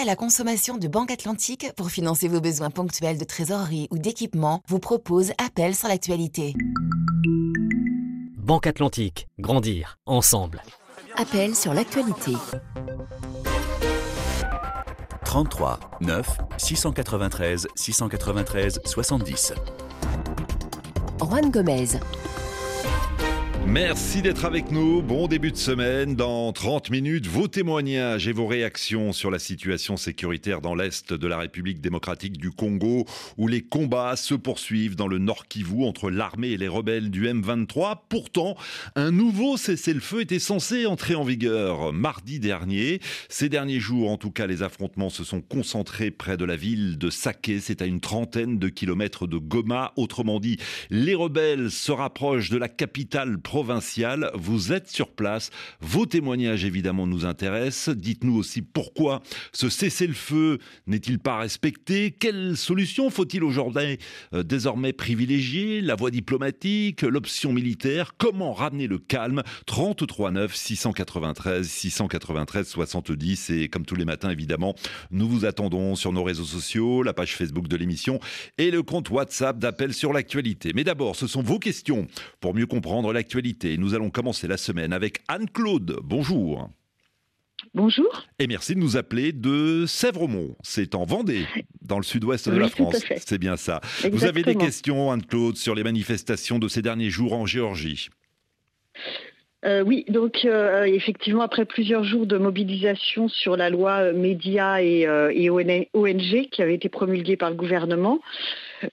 à la consommation de Banque Atlantique pour financer vos besoins ponctuels de trésorerie ou d'équipement vous propose Appel sur l'actualité. Banque Atlantique, grandir ensemble. Appel sur l'actualité. 33 9 693 693 70. Juan Gomez. Merci d'être avec nous. Bon début de semaine. Dans 30 minutes, vos témoignages et vos réactions sur la situation sécuritaire dans l'Est de la République démocratique du Congo, où les combats se poursuivent dans le Nord Kivu entre l'armée et les rebelles du M23. Pourtant, un nouveau cessez-le-feu était censé entrer en vigueur mardi dernier. Ces derniers jours, en tout cas, les affrontements se sont concentrés près de la ville de Saké. C'est à une trentaine de kilomètres de Goma. Autrement dit, les rebelles se rapprochent de la capitale provinciale. Vous êtes sur place. Vos témoignages, évidemment, nous intéressent. Dites-nous aussi pourquoi ce cessez-le-feu n'est-il pas respecté? Quelle solution faut-il aujourd'hui euh, désormais privilégier? La voie diplomatique L'option militaire Comment ramener le calme? 33 9 693 693 70 et comme tous les matins évidemment nous vous attendons sur nos réseaux sociaux la page Facebook de l'émission et le compte WhatsApp d'appel sur l'actualité mais d'abord ce sont vos questions pour mieux comprendre l'actualité nous allons commencer la semaine avec Anne-Claude. Bonjour. Bonjour. Et merci de nous appeler de Sèvremont. C'est en Vendée, dans le sud-ouest de la France. C'est bien ça. Vous avez des questions, Anne-Claude, sur les manifestations de ces derniers jours en Géorgie? Euh, oui, donc euh, effectivement, après plusieurs jours de mobilisation sur la loi médias et, euh, ONG qui avait été promulguée par le gouvernement,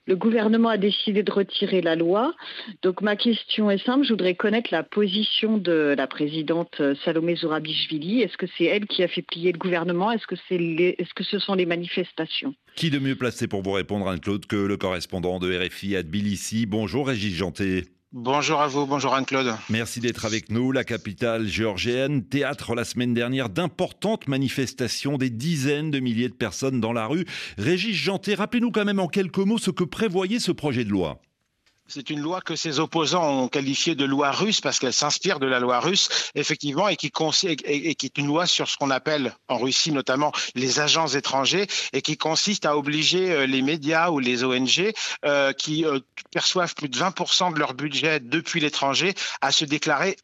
le gouvernement a décidé de retirer la loi. Donc ma question est simple, je voudrais connaître la position de la présidente Salomé Zourabichvili. Est-ce que c'est elle qui a fait plier le gouvernement? Est-ce que, Est-ce que ce sont les manifestations? Qui de mieux placé pour vous répondre, Anne-Claude, que le correspondant de RFI à Tbilissi? Bonjour Régis Janté. Bonjour à vous, bonjour Anne-Claude. Merci d'être avec nous. La capitale géorgienne, théâtre la semaine dernière d'importantes manifestations, des dizaines de milliers de personnes dans la rue. Régis Janté, rappelez-nous quand même en quelques mots ce que prévoyait ce projet de loi. C'est une loi que ses opposants ont qualifiée de loi russe parce qu'elle s'inspire de la loi russe, effectivement, et qui, et qui est une loi sur ce qu'on appelle en Russie notamment les agents étrangers et qui consiste à obliger euh, les médias ou les ONG euh, qui euh, perçoivent plus de 20% de leur budget depuis l'étranger à se déclarer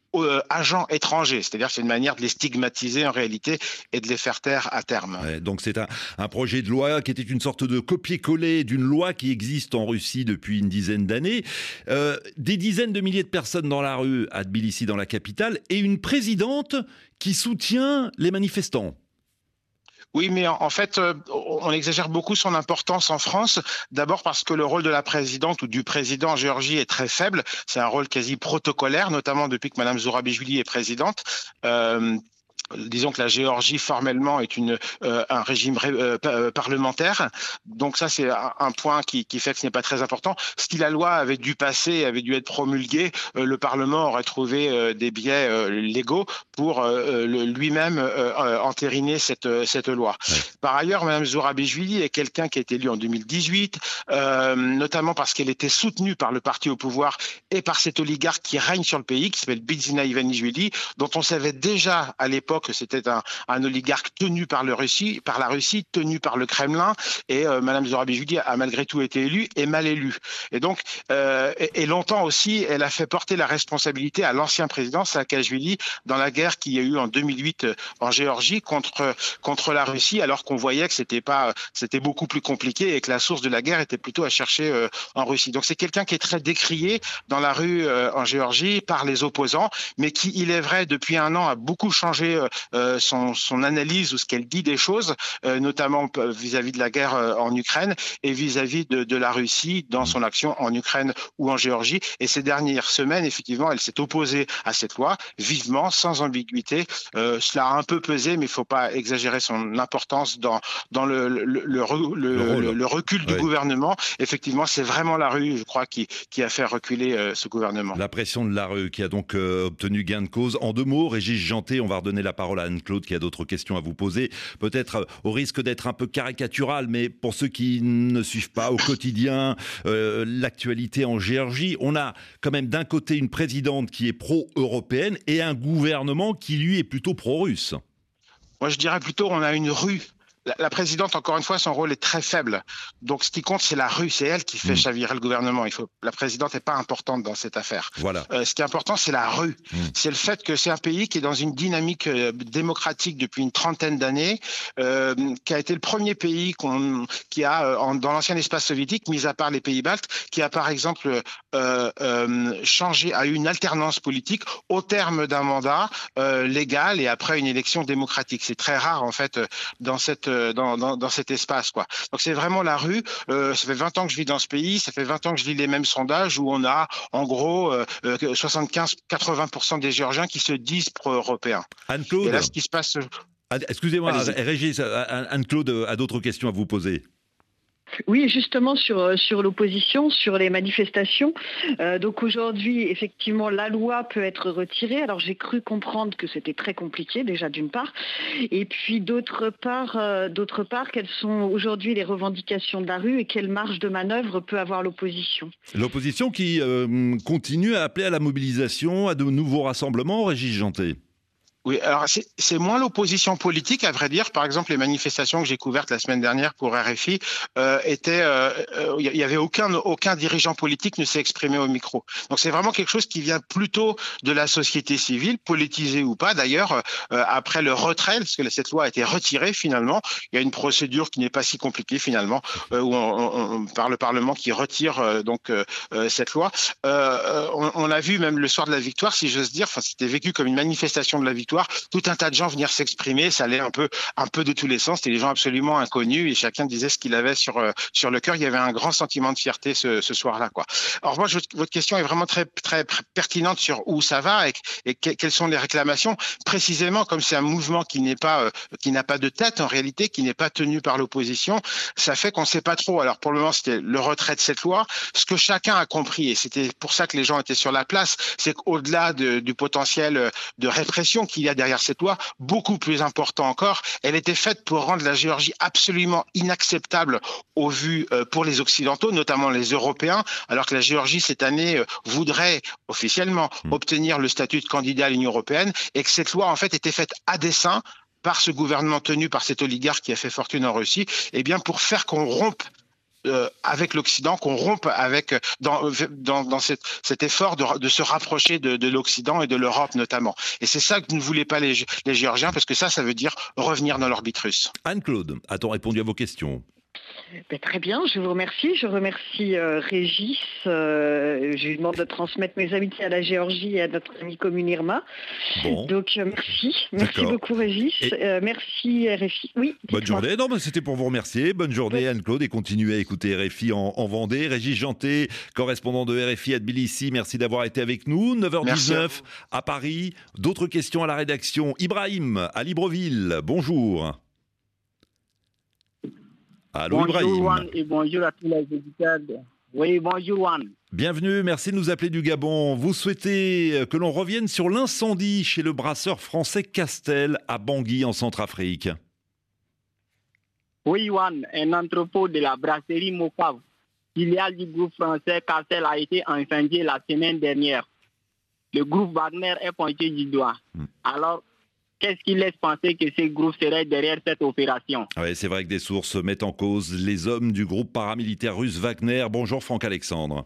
agents étrangers. C'est-à-dire c'est une manière de les stigmatiser en réalité et de les faire taire à terme. donc c'est un projet de loi qui était une sorte de copier-coller d'une loi qui existe en Russie depuis une dizaine d'années euh, des dizaines de milliers de personnes dans la rue à Tbilissi, dans la capitale, et une présidente qui soutient les manifestants. Oui, mais en fait, euh, on exagère beaucoup son importance en France. D'abord parce que le rôle de la présidente ou du président en Géorgie est très faible. C'est un rôle quasi protocolaire, notamment depuis que Mme Zourabichvili est présidente. Euh, disons que la Géorgie formellement est une, euh, un régime euh, euh, parlementaire. Donc ça, c'est un, point qui, qui, fait que ce n'est pas très important. Si la loi avait dû passer, avait dû être promulguée, le Parlement aurait trouvé des biais légaux pour lui-même entériner cette, cette loi. Par ailleurs, Mme Zourabichvili est quelqu'un qui a été élu en 2018, notamment parce qu'elle était soutenue par le parti au pouvoir et par cet oligarque qui règne sur le pays, qui s'appelle Bidzina Ivanishvili, dont on savait déjà à l'époque que c'était un, oligarque tenu par, la Russie, tenu par le Kremlin, et euh, Madame Zorabichvili a malgré tout été élue et mal élue. Et donc, euh, et, longtemps aussi, elle a fait porter la responsabilité à l'ancien président Saakashvili dans la guerre qu'il y a eu en 2008 euh, en Géorgie contre contre la Russie, alors qu'on voyait que c'était pas, c'était beaucoup plus compliqué et que la source de la guerre était plutôt à chercher en Russie. Donc c'est quelqu'un qui est très décrié dans la rue en Géorgie par les opposants, mais qui, il est vrai, depuis un an a beaucoup changé euh, son, son, analyse ou ce qu'elle dit des choses, euh, notamment vis-à-vis de la guerre euh, en Ukraine et vis-à-vis de, de, la Russie dans son action en Ukraine ou en Géorgie. Et ces dernières semaines, effectivement, elle s'est opposée à cette loi vivement, sans ambiguïté. cela a un peu pesé, mais il ne faut pas exagérer son importance dans, dans le, le, le, le recul du gouvernement. Effectivement, c'est vraiment la rue, je crois, qui, qui a fait reculer ce gouvernement. La pression de la rue qui a donc obtenu gain de cause. En deux mots, Régis Janté, on va redonner la parole à Anne-Claude qui a d'autres questions à vous poser. Peut-être euh, au risque d'être un peu caricatural, mais pour ceux qui ne suivent pas au quotidien euh, l'actualité en Géorgie, on a quand même d'un côté une présidente qui est pro-européenne et un gouvernement qui lui est plutôt pro-russe. Moi, je dirais plutôt on a une rue la, présidente, encore une fois, son rôle est très faible. Donc, ce qui compte, c'est la rue. C'est elle qui fait hmm. chavirer le gouvernement. Il faut, la présidente n'est pas importante dans cette affaire. Voilà. Euh, ce qui est important, c'est la rue. Hmm. C'est le fait que c'est un pays qui est dans une dynamique euh, démocratique depuis une trentaine d'années, euh, qui a été le premier pays qui a, dans l'ancien espace soviétique, mis à part les pays baltes, qui a par exemple changé, a eu une alternance politique au terme d'un mandat légal et après une élection démocratique. C'est très rare, en fait, dans cette euh, dans, cet espace. Quoi. Donc c'est vraiment la rue. Euh, ça fait 20 ans que je vis dans ce pays, ça fait 20 ans que je lis les mêmes sondages où on a en gros 75-80% euh, des Géorgiens qui se disent pro-européens. Anne-Claude. Et là, ce qui se passe. Excusez-moi, Régis, Anne-Claude a d'autres questions à vous poser. Oui, justement sur, euh, sur l'opposition, sur les manifestations. Euh, donc aujourd'hui, effectivement, la loi peut être retirée. Alors j'ai cru comprendre que c'était très compliqué déjà d'une part, et puis d'autre part, euh, quelles sont aujourd'hui les revendications de la rue et quelle marge de manœuvre peut avoir l'opposition? L'opposition qui continue à appeler à la mobilisation, à de nouveaux rassemblements, Régis Janté. Oui, alors c'est moins l'opposition politique, à vrai dire. Par exemple, les manifestations que j'ai couvertes la semaine dernière pour RFI euh, étaient, il euh, euh, y avait aucun aucun dirigeant politique ne s'est exprimé au micro. Donc c'est vraiment quelque chose qui vient plutôt de la société civile, politisée ou pas. D'ailleurs, euh, après le retrait, parce que cette loi a été retirée finalement, il y a une procédure qui n'est pas si compliquée finalement, où on, on, par le Parlement qui retire donc cette loi. On, on, a vu même le soir de la victoire, si j'ose dire, enfin c'était vécu comme une manifestation de la victoire tout un tas de gens venir s'exprimer, ça allait un peu, un peu de tous les sens. C'était des gens absolument inconnus et chacun disait ce qu'il avait sur, euh, sur le cœur. Il y avait un grand sentiment de fierté ce, ce soir-là. Alors moi, votre question est vraiment très, très pertinente sur où ça va et, et quelles sont les réclamations. Précisément, comme c'est un mouvement qui n'est pas, euh, qui n'a pas de tête en réalité, qui n'est pas tenu par l'opposition, ça fait qu'on ne sait pas trop. Alors pour le moment, c'était le retrait de cette loi. Ce que chacun a compris, et c'était pour ça que les gens étaient sur la place, c'est qu'au-delà de, du potentiel de répression qui il y a derrière cette loi, beaucoup plus important encore. Elle était faite pour rendre la Géorgie absolument inacceptable au vu euh, pour les Occidentaux, notamment les Européens, alors que la Géorgie cette année euh, voudrait officiellement hmm. obtenir le statut de candidat à l'Union européenne et que cette loi en fait était faite à dessein par ce gouvernement tenu par cet oligarque qui a fait fortune en Russie, eh bien pour faire qu'on rompe euh, avec l'Occident, qu'on rompe avec dans, dans, dans cet, effort de, de, se rapprocher de, de l'Occident et de l'Europe notamment. Et c'est ça que ne voulaient pas les, les Géorgiens, parce que ça, ça veut dire revenir dans l'orbite russe. Anne-Claude, a-t-on répondu à vos questions? Ben, très bien, je vous remercie. Je remercie euh, Régis. Euh, je lui demande de transmettre mes amitiés à la Géorgie et à notre ami commune Irma. Donc euh, merci. Merci beaucoup Régis. merci RFI. Oui. Bonne journée. Non, c'était pour vous remercier. Bonne journée Anne-Claude et continuez à écouter RFI en, Vendée. Régis Janté, correspondant de RFI à Tbilissi, merci d'avoir été avec nous. 9h19 à Paris. D'autres questions à la rédaction. Ibrahim à Libreville. Bonjour. Allô bonjour Juan et bonjour à tous les auditeurs. Oui, bonjour Juan. Bienvenue, merci de nous appeler du Gabon. Vous souhaitez euh, que l'on revienne sur l'incendie chez le brasseur français Castel à Bangui en Centrafrique Oui Juan, un entrepôt de la brasserie Mokav, filiale du groupe français Castel a été incendié la semaine dernière. Le groupe Wagner est pointé du doigt. Hmm. Alors, Qu'est-ce qui laisse penser que ces groupes seraient derrière cette opération? Oui, c'est vrai que des sources mettent en cause les hommes du groupe paramilitaire russe Wagner. Bonjour Franck Alexandre.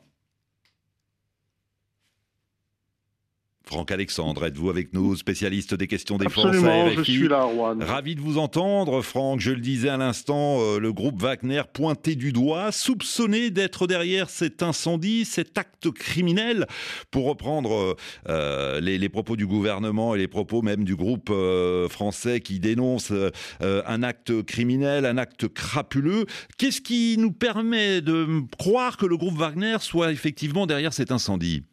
Franck Alexandre, êtes-vous avec nous, spécialiste des questions défense Absolument, je suis là, Juan. Ravi de vous entendre, Franck. Je le disais à l'instant, euh, le groupe Wagner pointé du doigt, soupçonné d'être derrière cet incendie, cet acte criminel, pour reprendre euh, euh, les, propos du gouvernement et les propos même du groupe français qui dénonce un acte criminel, un acte crapuleux. Qu'est-ce qui nous permet de croire que le groupe Wagner soit effectivement derrière cet incendie?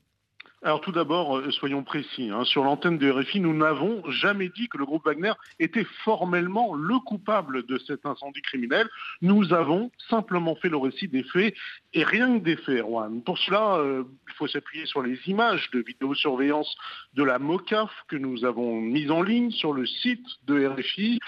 Alors tout d'abord, euh, soyons précis. Hein. Sur l'antenne de RFI, nous n'avons jamais dit que le groupe Wagner était formellement le coupable de cet incendie criminel. Nous avons simplement fait le récit des faits et rien que des faits, Erwan. Pour cela, euh, il faut s'appuyer sur les images de vidéosurveillance de la MOCAF que nous avons mises en ligne sur le site de RFI.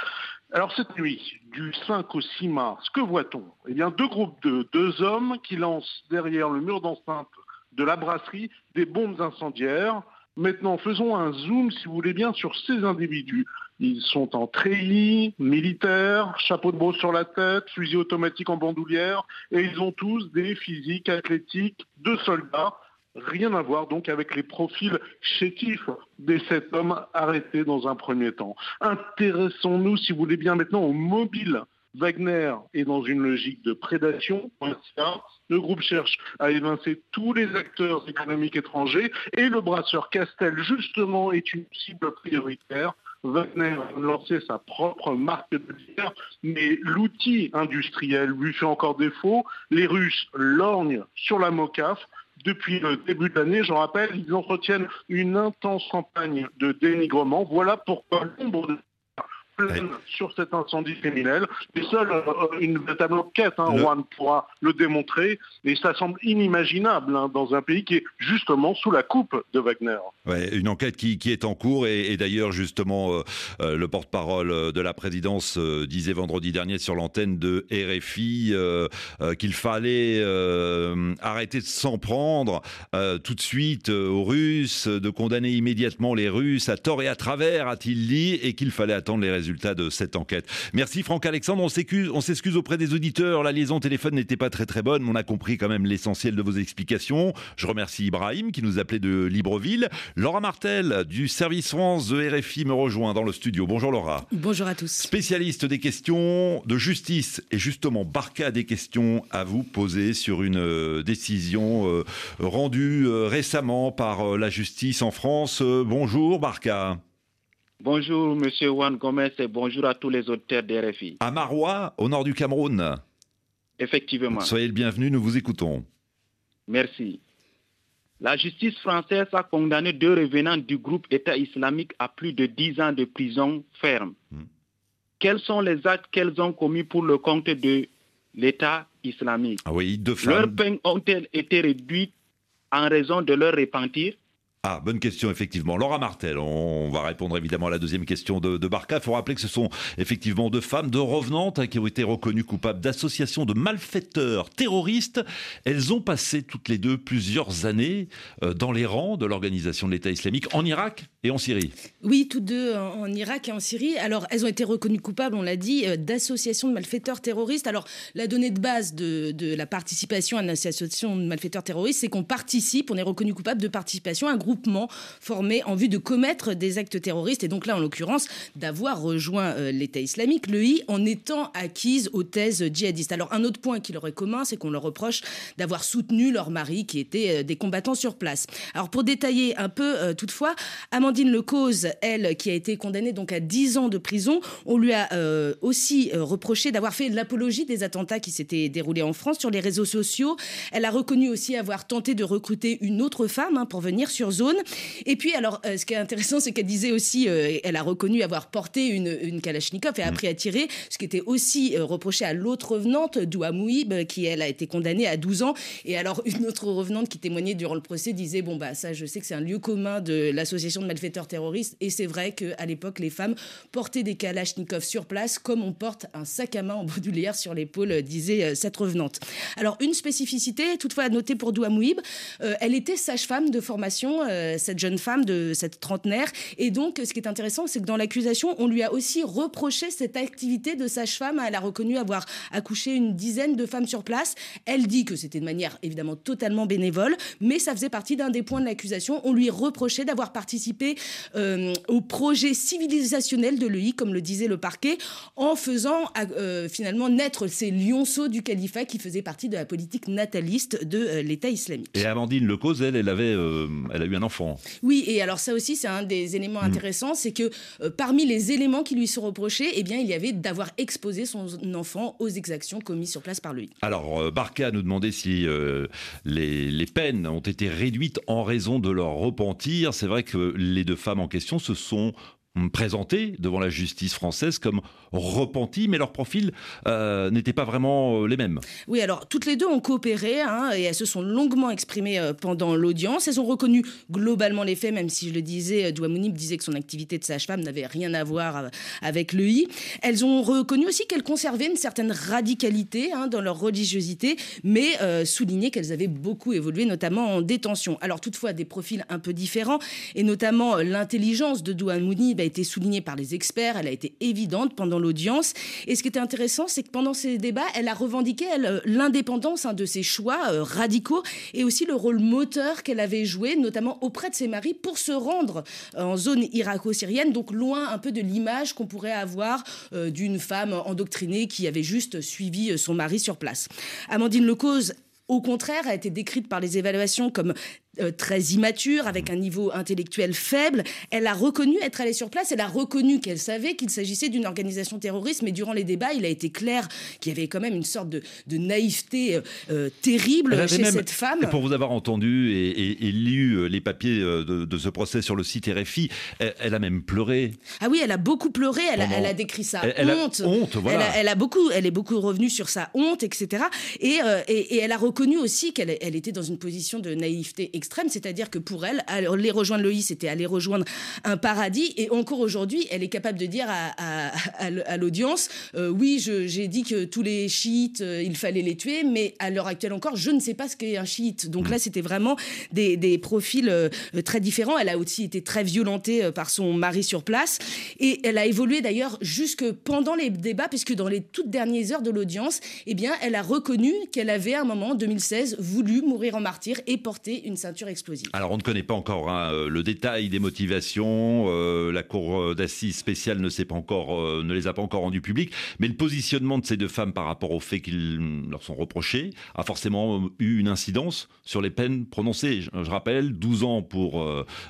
Alors cette nuit, du 5 au 6 mars, que voit-on? Eh bien deux groupes de deux hommes qui lancent derrière le mur d'enceinte de la brasserie des bombes incendiaires. Maintenant, faisons un zoom, si vous voulez bien, sur ces individus. Ils sont en treillis, militaires, chapeau de brosse sur la tête, fusil automatique en bandoulière, et ils ont tous des physiques athlétiques de soldats. Rien à voir donc avec les profils chétifs des sept hommes arrêtés dans un premier temps. Intéressons-nous, si vous voulez bien, maintenant aux mobiles Wagner est dans une logique de prédation. Le groupe cherche à évincer tous les acteurs économiques étrangers et le brasseur Castel, justement, est une cible prioritaire. Wagner a lancé sa propre marque de bière, mais l'outil industriel lui fait encore défaut. Les Russes lorgnent sur la MOCAF. Depuis le début de l'année, je rappelle, ils entretiennent une intense campagne de dénigrement. Voilà pourquoi l'ombre de sur cet incendie criminel. Et seule euh, une véritable enquête, hein, Juan pourra le démontrer, et ça semble inimaginable hein, dans un pays qui est justement sous la coupe de Wagner. Ouais, une enquête qui, qui, est en cours, et, d'ailleurs justement euh, euh, le porte-parole de la présidence disait vendredi dernier sur l'antenne de RFI qu'il fallait arrêter de s'en prendre tout de suite aux Russes, de condamner immédiatement les Russes à tort et à travers, a-t-il dit, et qu'il fallait attendre les résultats résultat de cette enquête. Merci Franck Alexandre, on s'excuse, on s'excuse auprès des auditeurs, la liaison téléphone n'était pas très très bonne, mais on a compris quand même l'essentiel de vos explications. Je remercie Ibrahim qui nous appelait de Libreville. Laura Martel du service France de RFI me rejoint dans le studio. Bonjour Laura. Bonjour à tous. Spécialiste des questions de justice et justement Barca a des questions à vous poser sur une euh, décision euh, rendue euh, récemment par la justice en France. Bonjour Barca. Bonjour, Monsieur Juan Gomez, et bonjour à tous les auteurs d'RFI. À Marois, au nord du Cameroun. Effectivement. Soyez le bienvenu, nous vous écoutons. Merci. La justice française a condamné deux revenants du groupe État islamique à plus de 10 ans de prison ferme. Hmm. Quels sont les actes qu'elles ont commis pour le compte de l'État islamique? Ah oui, deux. Leurs peines ont-elles été réduites en raison de leur repentir? Ah, bonne question, effectivement. Laura Martel, on va répondre évidemment à la deuxième question de, Barca. Il faut rappeler que ce sont effectivement deux femmes, deux revenantes hein, qui ont été reconnues coupables d'association de malfaiteurs terroristes. Elles ont passé toutes les deux plusieurs années euh, dans les rangs de l'organisation de l'État islamique en Irak et en Syrie. Oui, toutes deux en Irak et en Syrie. Alors, elles ont été reconnues coupables, on l'a dit, euh, d'association de malfaiteurs terroristes. Alors, la donnée de base de, de la participation à une association de malfaiteurs terroristes, c'est qu'on participe, on est reconnu coupable de participation à un groupe formé en vue de commettre des actes terroristes et donc là en l'occurrence d'avoir rejoint euh, l'État islamique, le I, en étant acquise aux thèses djihadistes. Alors un autre point qui leur est commun, c'est qu'on leur reproche d'avoir soutenu leur mari qui était euh, des combattants sur place. Alors pour détailler un peu euh, toutefois, Amandine Lecause, elle qui a été condamnée donc à 10 ans de prison, on lui a aussi reproché d'avoir fait l'apologie des attentats qui s'étaient déroulés en France sur les réseaux sociaux. Elle a reconnu aussi avoir tenté de recruter une autre femme hein, pour venir sur zone et puis, alors, euh, ce qui est intéressant, c'est qu'elle disait aussi, euh, elle a reconnu avoir porté une, une Kalachnikov et mm. appris à tirer, ce qui était aussi euh, reproché à l'autre revenante, Doua qui, elle, a été condamnée à 12 ans. Et alors, une autre revenante qui témoignait durant le procès disait, bon, bah, ça, je sais que c'est un lieu commun de l'association de malfaiteurs terroristes. Et c'est vrai qu'à l'époque, les femmes portaient des Kalachnikov sur place, comme on porte un sac à main en bandoulière sur l'épaule, disait cette revenante. Alors, une spécificité, toutefois, à noter pour Doua elle était sage-femme de formation euh, cette jeune femme de cette trentenaire. Et donc, ce qui est intéressant, c'est que dans l'accusation, on lui a aussi reproché cette activité de sage-femme. Elle a reconnu avoir accouché une dizaine de femmes sur place. Elle dit que c'était de manière évidemment totalement bénévole, mais ça faisait partie d'un des points de l'accusation. On lui reprochait d'avoir participé euh, au projet civilisationnel de l'EI, comme le disait le parquet, en faisant euh, finalement naître ces lionceaux du califat qui faisaient partie de la politique nataliste de l'État islamique. Et Amandine Lecause, elle, elle avait, elle a eu un enfant oui, et alors ça aussi, c'est un des éléments mm. intéressants, c'est que euh, parmi les éléments qui lui sont reprochés, eh bien, il y avait d'avoir exposé son enfant aux exactions commises sur place par lui. Alors, euh, Barca nous demandait si euh, les, les, peines ont été réduites en raison de leur repentir. C'est vrai que les deux femmes en question se sont présentés devant la justice française comme repentis, mais leurs profils euh, n'étaient pas vraiment euh, les mêmes. Oui, alors toutes les deux ont coopéré hein, et elles se sont longuement exprimées euh, pendant l'audience. Elles ont reconnu globalement les faits, même si je le disais, Douamounib disait que son activité de sage-femme n'avait rien à voir avec le I. Elles ont reconnu aussi qu'elles conservaient une certaine radicalité hein, dans leur religiosité, mais souligné qu'elles avaient beaucoup évolué, notamment en détention. Alors toutefois, des profils un peu différents, et notamment l'intelligence de Douamounib a été soulignée par les experts, elle a été évidente pendant l'audience. Et ce qui était intéressant, c'est que pendant ces débats, elle a revendiqué l'indépendance hein, de ses choix euh, radicaux et aussi le rôle moteur qu'elle avait joué, notamment auprès de ses maris, pour se rendre euh, en zone irako-syrienne, donc loin un peu de l'image qu'on pourrait avoir euh, d'une femme endoctrinée qui avait juste suivi son mari sur place. Amandine Lecause au contraire, a été décrite par les évaluations comme euh, très immature, avec un niveau intellectuel faible. Elle a reconnu être allée sur place, elle a reconnu qu'elle savait qu'il s'agissait d'une organisation terroriste, mais durant les débats, il a été clair qu'il y avait quand même une sorte de, naïveté euh, euh, terrible chez cette femme. Pour vous avoir entendu et, lu les papiers de, ce procès sur le site RFI, elle, a même pleuré. Ah oui, elle a beaucoup pleuré, elle, a, décrit sa honte. honte voilà. elle, a, beaucoup, elle est beaucoup revenue sur sa honte, etc. Et, et, elle a reconnu aussi qu'elle elle était dans une position de naïveté c'est-à-dire que pour elle, aller rejoindre le c'était aller rejoindre un paradis. Et encore aujourd'hui, elle est capable de dire à, l'audience, euh, oui, j'ai dit que tous les chiites, euh, il fallait les tuer, mais à l'heure actuelle encore, je ne sais pas ce qu'est un chiite. Donc là, c'était vraiment des, profils euh, très différents. Elle a aussi été très violentée par son mari sur place. Et elle a évolué d'ailleurs jusque pendant les débats, puisque dans les toutes dernières heures de l'audience, eh bien, elle a reconnu qu'elle avait à un moment, en 2016, voulu mourir en martyr et porter une ceinture explosive. Alors on ne connaît pas encore hein, euh, le détail des motivations. Euh, la cour d'assises spéciale ne, pas encore, euh, ne les a pas encore rendues publiques. Mais le positionnement de ces deux femmes par rapport aux faits qui leur sont reprochés a forcément eu une incidence sur les peines prononcées. Je, rappelle 12 ans pour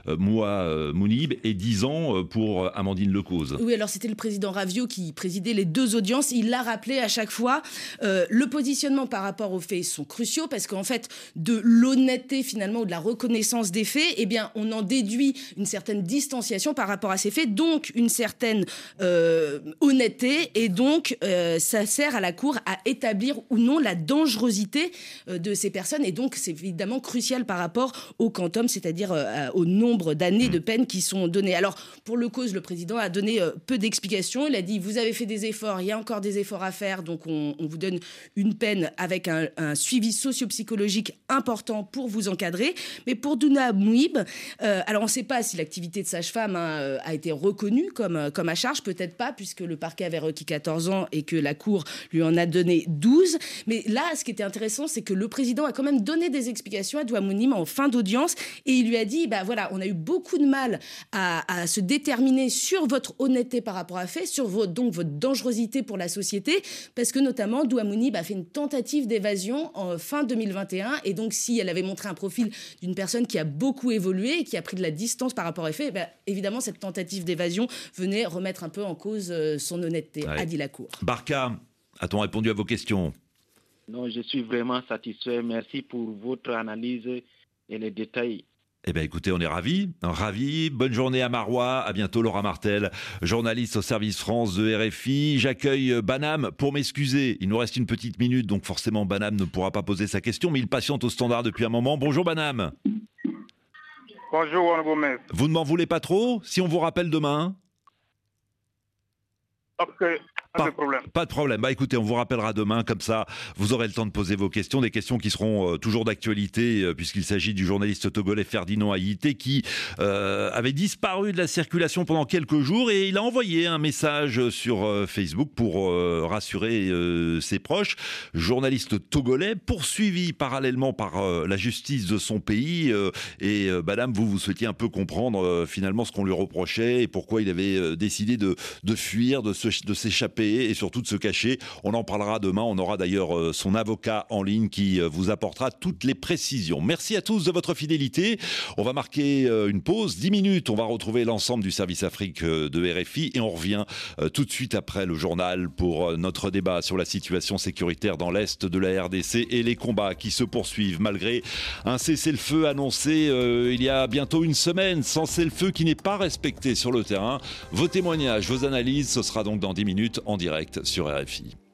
Moua Mounib et 10 ans pour Amandine Lecause. Oui, alors c'était le président Ravio qui présidait les deux audiences. Il l'a rappelé à chaque fois. le positionnement par rapport aux faits sont cruciaux parce qu'en fait, de l'honnêteté finalement ou de la reconnaissance des faits, eh bien, on en déduit une certaine distanciation par rapport à ces faits, donc une certaine euh, honnêteté, et donc euh, ça sert à la Cour à établir ou non la dangerosité euh, de ces personnes, et donc c'est évidemment crucial par rapport au quantum, c'est-à-dire au nombre d'années de peine qui sont données. Alors, pour le cause, le président a donné peu d'explications. Il a dit, vous avez fait des efforts, il y a encore des efforts à faire, donc on, vous donne une peine avec un, un suivi socio-psychologique important pour vous encadrer. Mais pour Duna Mouib, euh, alors on ne sait pas si l'activité de sage-femme hein, euh, a été reconnue comme, euh, comme à charge, peut-être pas, puisque le parquet avait requis 14 ans et que la Cour lui en a donné 12. Mais là, ce qui était intéressant, c'est que le président a quand même donné des explications à Douamounim en fin d'audience et il lui a dit, bah voilà, on a eu beaucoup de mal à, se déterminer sur votre honnêteté par rapport à fait, sur votre, donc votre dangerosité pour la société, parce que notamment Douamounib a fait une tentative d'évasion en fin 2021 et donc si elle avait montré un profil d'une personne qui a beaucoup évolué et qui a pris de la distance par rapport aux faits, ben, évidemment, cette tentative d'évasion venait remettre un peu en cause euh, son honnêteté, a dit la Cour. Barca, a-t-on répondu à vos questions? Non, je suis vraiment satisfait. Merci pour votre analyse et les détails eh bien écoutez, on est ravis, ravis. Bonne journée à Marois, à bientôt Laura Martel, journaliste au service France de RFI. J'accueille Banam pour m'excuser. Il nous reste une petite minute, donc forcément Banam ne pourra pas poser sa question, mais il patiente au standard depuis un moment. Bonjour Banam. Bonjour Vous ne m'en voulez pas trop si on vous rappelle demain? Pas, de problème. Pas de problème. Bah écoutez, on vous rappellera demain, comme ça, vous aurez le temps de poser vos questions, des questions qui seront euh, toujours d'actualité, euh, puisqu'il s'agit du journaliste togolais Ferdinand Haïté, qui euh, avait disparu de la circulation pendant quelques jours, et il a envoyé un message sur Facebook pour rassurer ses proches. Journaliste togolais, poursuivi parallèlement par la justice de son pays, et madame, vous, vous souhaitiez un peu comprendre finalement ce qu'on lui reprochait, et pourquoi il avait décidé de, de fuir, de s'échapper et surtout de se cacher. On en parlera demain. On aura d'ailleurs euh, son avocat en ligne qui euh, vous apportera toutes les précisions. Merci à tous de votre fidélité. On va marquer euh, une pause, 10 minutes. On va retrouver l'ensemble du service Afrique de RFI et on revient tout de suite après le journal pour notre débat sur la situation sécuritaire dans l'Est de la RDC et les combats qui se poursuivent malgré un cessez-le-feu annoncé il y a bientôt une semaine, cessez-le-feu qui n'est pas respecté sur le terrain. Vos témoignages, vos analyses, ce sera donc dans 10 minutes direct sur RFI.